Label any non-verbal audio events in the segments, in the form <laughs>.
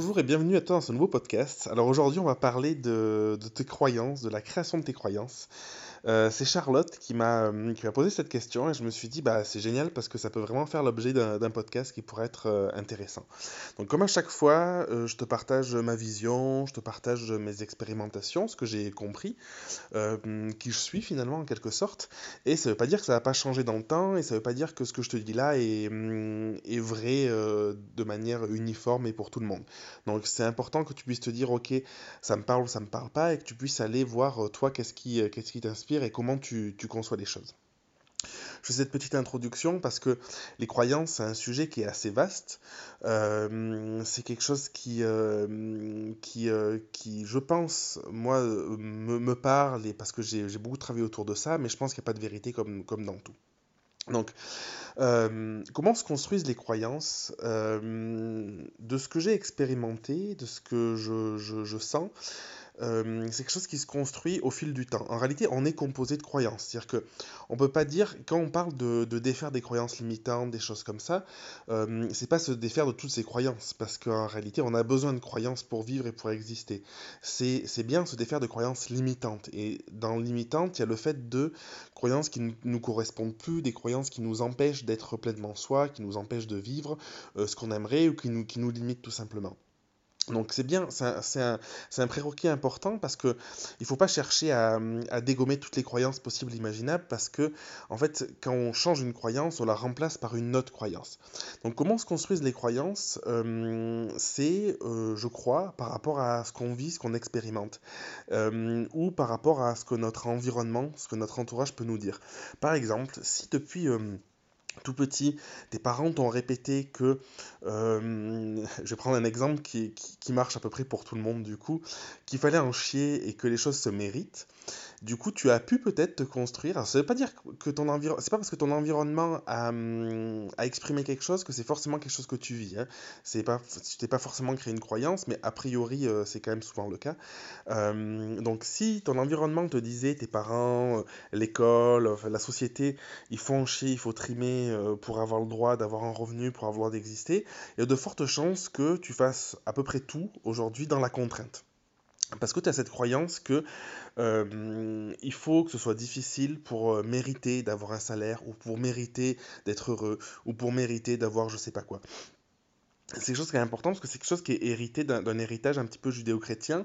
Bonjour et bienvenue à toi dans ce nouveau podcast. Alors aujourd'hui on va parler de, de tes croyances, de la création de tes croyances. Euh, c'est Charlotte qui m'a euh, qui m'a posé cette question et je me suis dit bah c'est génial parce que ça peut vraiment faire l'objet d'un podcast qui pourrait être euh, intéressant. Donc comme à chaque fois, je te partage ma vision, je te partage mes expérimentations, ce que j'ai compris, qui je suis finalement en quelque sorte. Et ça veut pas dire que ça va pas changer dans le temps et ça veut pas dire que ce que je te dis là est, mm, vrai de manière uniforme et pour tout le monde. Donc c'est important que tu puisses te dire ok ça me parle ou ça me parle pas et que tu puisses aller voir toi qu'est-ce qui t'inspire et comment tu, conçois les choses. Je fais cette petite introduction parce que les croyances, c'est un sujet qui est assez vaste. Euh, c'est quelque chose qui, euh, qui, euh, qui, je pense, moi, me, parle et parce que j'ai beaucoup travaillé autour de ça, mais je pense qu'il n'y a pas de vérité comme, comme dans tout. Donc, comment se construisent les croyances De ce que j'ai expérimenté, de ce que je, je, je sens, euh, c'est quelque chose qui se construit au fil du temps. En réalité, on est composé de croyances. C'est-à-dire que on peut pas dire, quand on parle de, défaire des croyances limitantes, des choses comme ça, euh, c'est pas se défaire de toutes ces croyances, parce qu'en réalité, on a besoin de croyances pour vivre et pour exister. C'est bien se défaire de croyances limitantes. Et dans limitantes, il y a le fait de croyances qui ne nous correspondent plus, des croyances qui nous empêchent d'être pleinement soi, qui nous empêchent de vivre euh, ce qu'on aimerait ou qui nous, qui nous limitent tout simplement. Donc c'est bien, c'est un, un, prérequis important parce que il faut pas chercher à, à, dégommer toutes les croyances possibles et imaginables parce que en fait quand on change une croyance, on la remplace par une autre croyance. Donc comment se construisent les croyances? C'est, euh, je crois, par rapport à ce qu'on vit, ce qu'on expérimente, ou par rapport à ce que notre environnement, ce que notre entourage peut nous dire. Par exemple, si depuis tout petit, tes parents t'ont répété que, euh, <laughs> je vais prendre un exemple qui, qui, marche à peu près pour tout le monde du coup, qu'il fallait en chier et que les choses se méritent. Du coup, tu as pu peut-être te construire. Alors, ça veut pas dire que ton environnement. C'est pas parce que ton environnement a, hum, a, exprimé quelque chose que c'est forcément quelque chose que tu vis. Hein. C'est pas, tu t'es pas forcément créé une croyance, mais a priori, euh, c'est quand même souvent le cas. Euh, donc, si ton environnement te disait, tes parents, euh, l'école, la société, ils font chier, il faut trimer pour avoir le droit d'avoir un revenu, pour avoir d'exister, il y a de fortes chances que tu fasses à peu près tout aujourd'hui dans la contrainte. Parce que tu as cette croyance que euh, il faut que ce soit difficile pour euh, mériter d'avoir un salaire, ou pour mériter d'être heureux, ou pour mériter d'avoir je sais pas quoi. C'est quelque chose qui est important parce que c'est quelque chose qui est hérité d'un héritage un petit peu judéo-chrétien.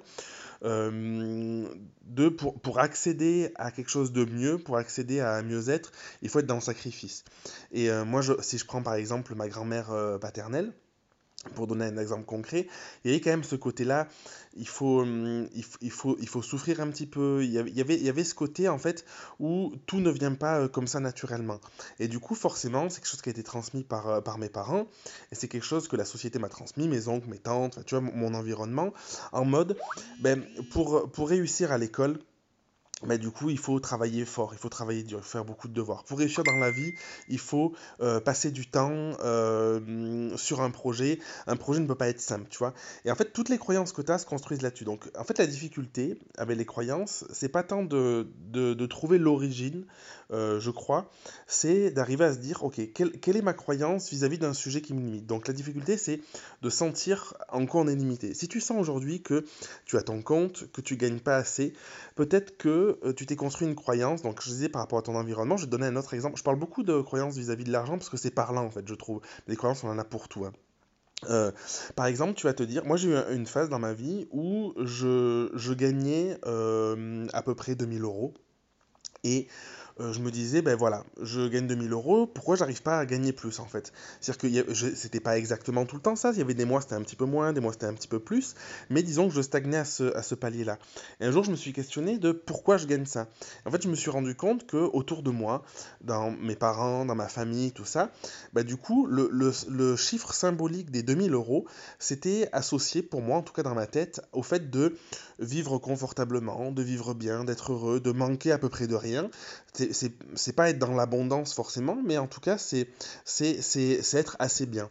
Euh, de pour, pour, accéder à quelque chose de mieux, pour accéder à un mieux-être, il faut être dans le sacrifice. Et moi, je, si je prends par exemple ma grand-mère paternelle, pour donner un exemple concret, il y avait quand même ce côté-là, il faut, hum, il, faut, il faut souffrir un petit peu, il y, avait, il y avait ce côté en fait où tout ne vient pas euh, comme ça naturellement. Et du coup, forcément, c'est quelque chose qui a été transmis par, euh, par mes parents, et c'est quelque chose que la société m'a transmis, mes oncles, mes tantes, tu vois, mon environnement, en mode, ben, pour, pour réussir à l'école, mais du coup, il faut travailler fort, il faut travailler dur, faire beaucoup de devoirs. Pour réussir dans la vie, il faut euh, passer du temps euh, sur un projet. Un projet ne peut pas être simple, tu vois. Et en fait, toutes les croyances que tu as se construisent là-dessus. Donc, en fait, la difficulté avec les croyances, c'est pas tant de, de, trouver l'origine, euh, je crois, c'est d'arriver à se dire, ok, quelle, est ma croyance vis-à-vis d'un sujet qui me limite? Donc, la difficulté, c'est de sentir en quoi on est limité. Si tu sens aujourd'hui que tu as ton compte, que tu gagnes pas assez, peut-être que euh, tu t'es construit une croyance, donc je disais par rapport à ton environnement, je vais te donner un autre exemple. Je parle beaucoup de croyances vis-à-vis de l'argent parce que c'est parlant en fait, je trouve. Les croyances, on en a pour tout. Hein. Euh, par exemple, tu vas te dire, moi j'ai eu une phase dans ma vie où je, je gagnais euh, à peu près 2000 euros. Et je me disais, ben voilà, je gagne 2000 euros, pourquoi j'arrive pas à gagner plus en fait? C'est-à-dire que c'était pas exactement tout le temps ça, il y avait des mois c'était un petit peu moins, des mois c'était un petit peu plus, mais disons que je stagnais à ce, à ce palier-là. Et un jour je me suis questionné de pourquoi je gagne ça. En fait je me suis rendu compte que autour de moi, dans mes parents, dans ma famille, tout ça, bah, du coup le, le, le chiffre symbolique des 2000 euros, c'était associé pour moi, en tout cas dans ma tête, au fait de vivre confortablement, de vivre bien, d'être heureux, de manquer à peu près de rien c'est pas être dans l'abondance forcément, mais en tout cas, c'est être assez bien.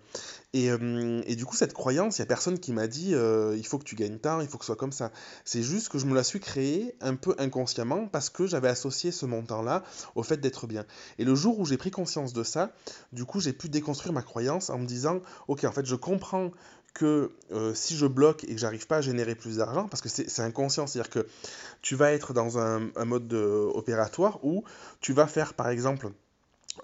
Et, euh, et du coup, cette croyance, il n'y a personne qui m'a dit euh, il faut que tu gagnes tant, il faut que ce soit comme ça. C'est juste que je me la suis créée un peu inconsciemment parce que j'avais associé ce montant-là au fait d'être bien. Et le jour où j'ai pris conscience de ça, du coup, j'ai pu déconstruire ma croyance en me disant ok, en fait, je comprends que euh, si je bloque et que j'arrive pas à générer plus d'argent, parce que c'est inconscient, c'est-à-dire que tu vas être dans un, un mode opératoire où tu vas faire par exemple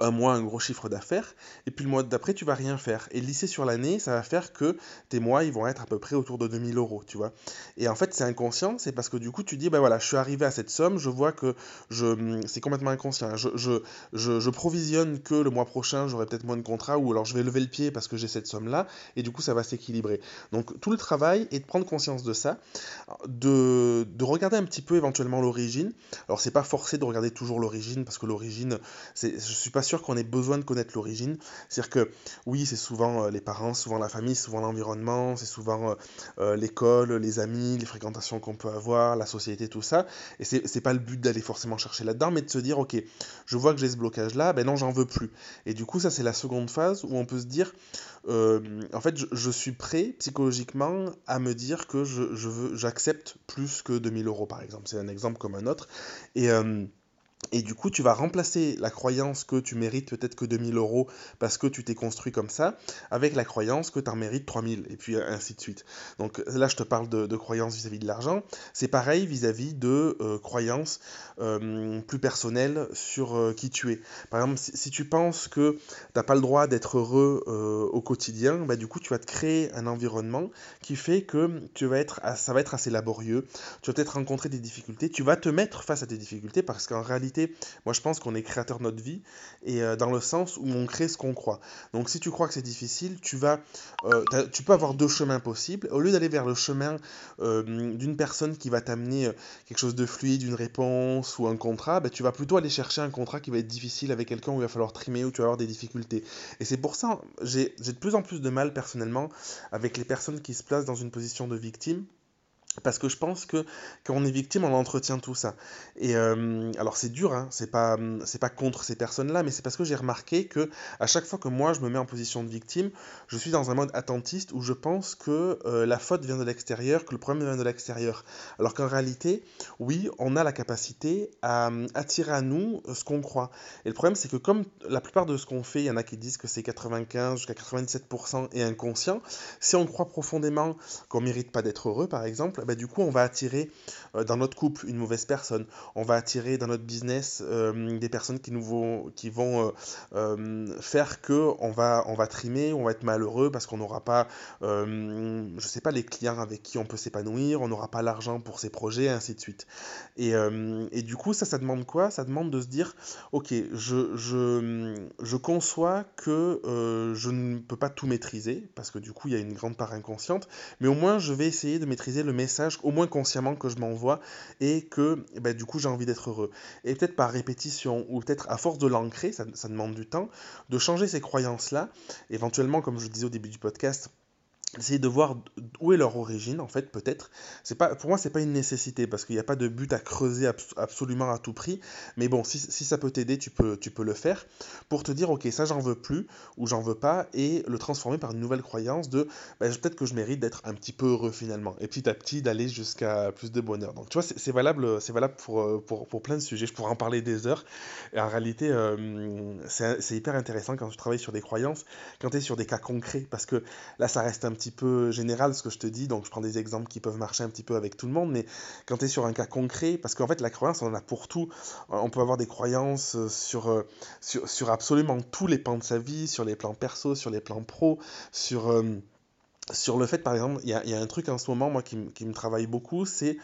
un mois un gros chiffre d'affaires, et puis le mois d'après, tu vas rien faire. Et lycée sur l'année, ça va faire que tes mois, ils vont être à peu près autour de 2000 euros, tu vois. Et en fait, c'est inconscient, c'est parce que du coup, tu dis, ben voilà, je suis arrivé à cette somme, je vois que je, c'est complètement inconscient. Je, je, je, je, provisionne que le mois prochain, j'aurai peut-être moins de contrats, ou alors je vais lever le pied parce que j'ai cette somme-là, et du coup, ça va s'équilibrer. Donc, tout le travail est de prendre conscience de ça, de, de regarder un petit peu éventuellement l'origine. Alors, c'est pas forcé de regarder toujours l'origine, parce que l'origine, je suis pas sûr qu'on ait besoin de connaître l'origine. C'est-à-dire que oui, c'est souvent euh, les parents, souvent la famille, souvent l'environnement, c'est souvent euh, euh, l'école, les amis, les fréquentations qu'on peut avoir, la société, tout ça. Et c'est pas le but d'aller forcément chercher là-dedans, mais de se dire, ok, je vois que j'ai ce blocage-là, ben non, j'en veux plus. Et du coup, ça, c'est la seconde phase où on peut se dire, en fait, je, suis prêt psychologiquement à me dire que je, je veux, j'accepte plus que 2000 euros, par exemple. C'est un exemple comme un autre. Et. Et du coup, tu vas remplacer la croyance que tu mérites peut-être que 2000 euros parce que tu t'es construit comme ça, avec la croyance que tu en mérites 3000, et puis ainsi de suite. Donc là, je te parle de, de croyances vis-à-vis de l'argent. C'est pareil vis-à-vis de euh, croyances euh, plus personnelles sur euh, qui tu es. Par exemple, si, tu penses que tu n'as pas le droit d'être heureux au quotidien, bah, du coup, tu vas te créer un environnement qui fait que tu vas être, ça va être assez laborieux. Tu vas peut-être rencontrer des difficultés. Tu vas te mettre face à des difficultés parce qu'en réalité, moi je pense qu'on est créateur de notre vie, et euh, dans le sens où on crée ce qu'on croit. Donc si tu crois que c'est difficile, tu vas, euh, tu peux avoir deux chemins possibles. Au lieu d'aller vers le chemin euh, d'une personne qui va t'amener quelque chose de fluide, une réponse ou un contrat, bah, tu vas plutôt aller chercher un contrat qui va être difficile avec quelqu'un où il va falloir trimer, où tu vas avoir des difficultés. Et c'est pour ça, j'ai de plus en plus de mal personnellement avec les personnes qui se placent dans une position de victime parce que je pense que quand on est victime, on entretient tout ça. Et euh, alors c'est dur, hein, c'est pas c'est pas contre ces personnes-là, mais c'est parce que j'ai remarqué que à chaque fois que moi je me mets en position de victime, je suis dans un mode attentiste où je pense que euh, la faute vient de l'extérieur, que le problème vient de l'extérieur. Alors qu'en réalité, oui, on a la capacité à attirer à nous ce qu'on croit. Et le problème, c'est que comme la plupart de ce qu'on fait, il y en a qui disent que c'est 95 jusqu'à 97% est inconscient. Si on croit profondément qu'on mérite pas d'être heureux, par exemple bah, du coup, on va attirer euh, dans notre couple une mauvaise personne. On va attirer dans notre business euh, des personnes qui, nous vont, qui vont euh, faire que on va, on va trimer, on va être malheureux parce qu'on n'aura pas, je sais pas, les clients avec qui on peut s'épanouir, on n'aura pas l'argent pour ses projets, et ainsi de suite. Et, et, du coup, ça, ça demande quoi? Ça demande de se dire, ok, je, je, je conçois que je ne peux pas tout maîtriser parce que du coup, il y a une grande part inconsciente, mais au moins, je vais essayer de maîtriser le message au moins consciemment, que je m'envoie et que bah, du coup j'ai envie d'être heureux. Et peut-être par répétition ou peut-être à force de l'ancrer, ça, ça demande du temps, de changer ces croyances-là, éventuellement, comme je disais au début du podcast, essayer de voir où est leur origine en fait peut-être. C'est pas pour moi c'est pas une nécessité parce qu'il n'y a pas de but à creuser absolument à tout prix. Mais bon si, si ça peut t'aider tu peux tu peux le faire. Pour te dire ok ça j'en veux plus ou j'en veux pas et le transformer par une nouvelle croyance de bah, peut-être que je mérite d'être un petit peu heureux finalement. Et petit à petit d'aller jusqu'à plus de bonheur. Donc tu vois c'est valable c'est valable pour, euh, pour, pour, plein de sujets. Je pourrais en parler des heures. Et en réalité euh, c'est hyper intéressant quand tu travailles sur des croyances quand tu es sur des cas concrets parce que là ça reste un petit peu général ce que je te dis, donc je prends des exemples qui peuvent marcher un petit peu avec tout le monde, mais quand tu es sur un cas concret, parce qu'en fait la croyance on en a pour tout, on peut avoir des croyances sur, euh, sur, sur absolument tous les plans de sa vie, sur les plans perso, sur les plans pro, sur... Euh, sur le fait, par exemple, il y a, y a, un truc en ce moment, moi, qui, qui me travaille beaucoup, c'est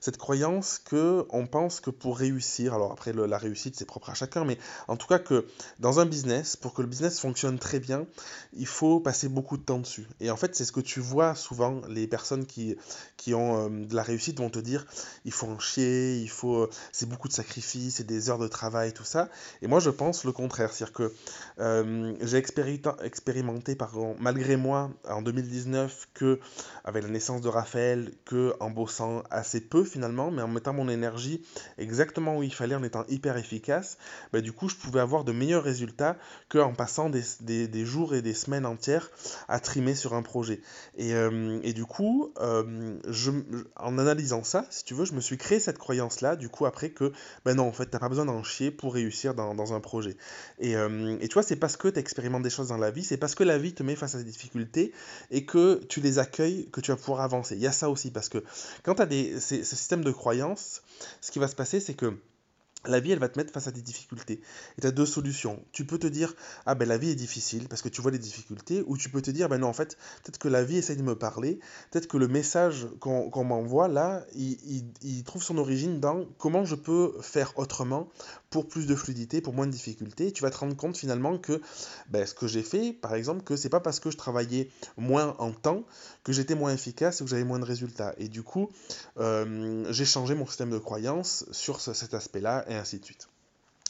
cette croyance que on pense que pour réussir, alors après, la réussite, c'est propre à chacun, mais en tout cas que dans un business, pour que le business fonctionne très bien, il faut passer beaucoup de temps dessus. Et en fait, c'est ce que tu vois souvent, les personnes qui, qui ont euh, de la réussite vont te dire, il faut en chier, il faut, euh, c'est beaucoup de sacrifices, c'est des heures de travail, tout ça. Et moi, je pense le contraire, c'est-à-dire que euh, j'ai expérimenté, par, malgré moi, en 2019, 2019 que avec la naissance de Raphaël, que en bossant assez peu finalement, mais en mettant mon énergie exactement où il fallait, en étant hyper efficace, bah, du coup je pouvais avoir de meilleurs résultats qu'en passant des, des, des, jours et des semaines entières à trimer sur un projet. Et, euh, et du coup, euh, je, en analysant ça, si tu veux, je me suis créé cette croyance-là, du coup après que, ben non, en fait, t'as pas besoin d'en chier pour réussir dans, dans un projet. Et, euh, et tu vois, c'est parce que tu expérimentes des choses dans la vie, c'est parce que la vie te met face à des difficultés et que tu les accueilles que tu vas pouvoir avancer. Il y a ça aussi, parce que quand tu as des, ce système de croyances, ce qui va se passer, c'est que la vie, elle va te mettre face à des difficultés. Et tu as deux solutions. Tu peux te dire, ah ben la vie est difficile parce que tu vois les difficultés, ou tu peux te dire, ben non, en fait, peut-être que la vie essaie de me parler, peut-être que le message qu'on m'envoie là, il, il, trouve son origine dans comment je peux faire autrement pour plus de fluidité, pour moins de difficultés. Et tu vas te rendre compte finalement que ben, ce que j'ai fait, par exemple, que c'est pas parce que je travaillais moins en temps que j'étais moins efficace ou que j'avais moins de résultats. Et du coup, euh, j'ai changé mon système de croyance sur ce, cet aspect-là et ainsi de suite.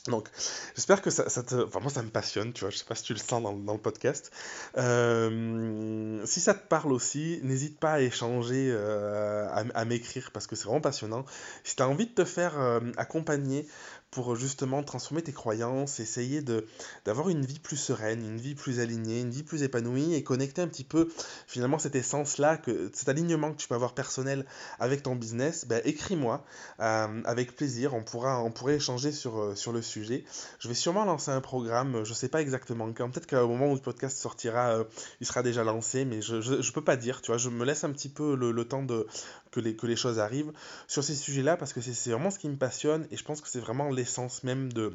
Donc, j'espère que ça, ça, te... Enfin, moi, ça me passionne, tu vois. Je sais pas si tu le sens dans, dans le podcast. Euh, si ça te parle aussi, n'hésite pas à échanger, euh, à, à m'écrire, parce que c'est vraiment passionnant. Si tu as envie de te faire accompagner pour justement transformer tes croyances, essayer de d'avoir une vie plus sereine, une vie plus alignée, une vie plus épanouie et connecter un petit peu finalement cette essence-là, que cet alignement que tu peux avoir personnel avec ton business, ben, écris-moi euh, avec plaisir, on pourra on pourrait échanger sur, euh, sur le sujet. Je vais sûrement lancer un programme, je sais pas exactement quand, peut-être qu'au moment où le podcast sortira, euh, il sera déjà lancé, mais je, je, peux pas dire, tu vois, je me laisse un petit peu le, le temps de que les, que les choses arrivent sur ces sujets-là parce que c'est vraiment ce qui me passionne et je pense que c'est vraiment l'essence même de,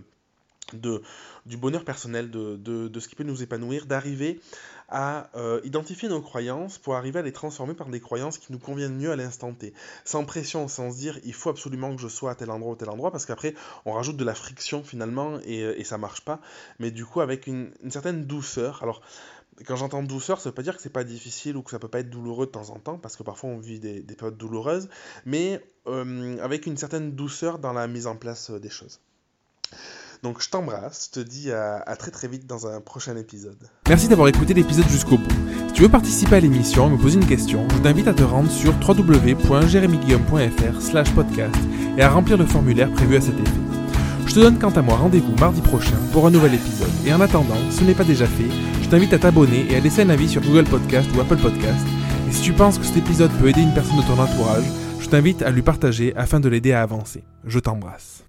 de, du bonheur personnel, de, de, de, ce qui peut nous épanouir, d'arriver à euh, identifier nos croyances pour arriver à les transformer par des croyances qui nous conviennent mieux à l'instant T. Sans pression, sans se dire il faut absolument que je sois à tel endroit ou tel endroit, parce qu'après on rajoute de la friction finalement et, et ça marche pas. Mais du coup avec une, une certaine douceur. Alors quand j'entends douceur, ça veut pas dire que c'est pas difficile ou que ça peut pas être douloureux de temps en temps, parce que parfois on vit des, des périodes douloureuses, mais euh, avec une certaine douceur dans la mise en place des choses. Donc je t'embrasse, je te dis à, très très vite dans un prochain épisode. Merci d'avoir écouté l'épisode jusqu'au bout. Si tu veux participer à l'émission me poser une question, je t'invite à te rendre sur www.jeremyguillaume.fr slash podcast et à remplir le formulaire prévu à cet effet. Je te donne quant à moi rendez-vous mardi prochain pour un nouvel épisode. Et en attendant, ce n'est pas déjà fait, je t'invite à t'abonner et à laisser un avis sur Google Podcast ou Apple Podcast. Et si tu penses que cet épisode peut aider une personne de ton entourage, je t'invite à lui partager afin de l'aider à avancer. Je t'embrasse.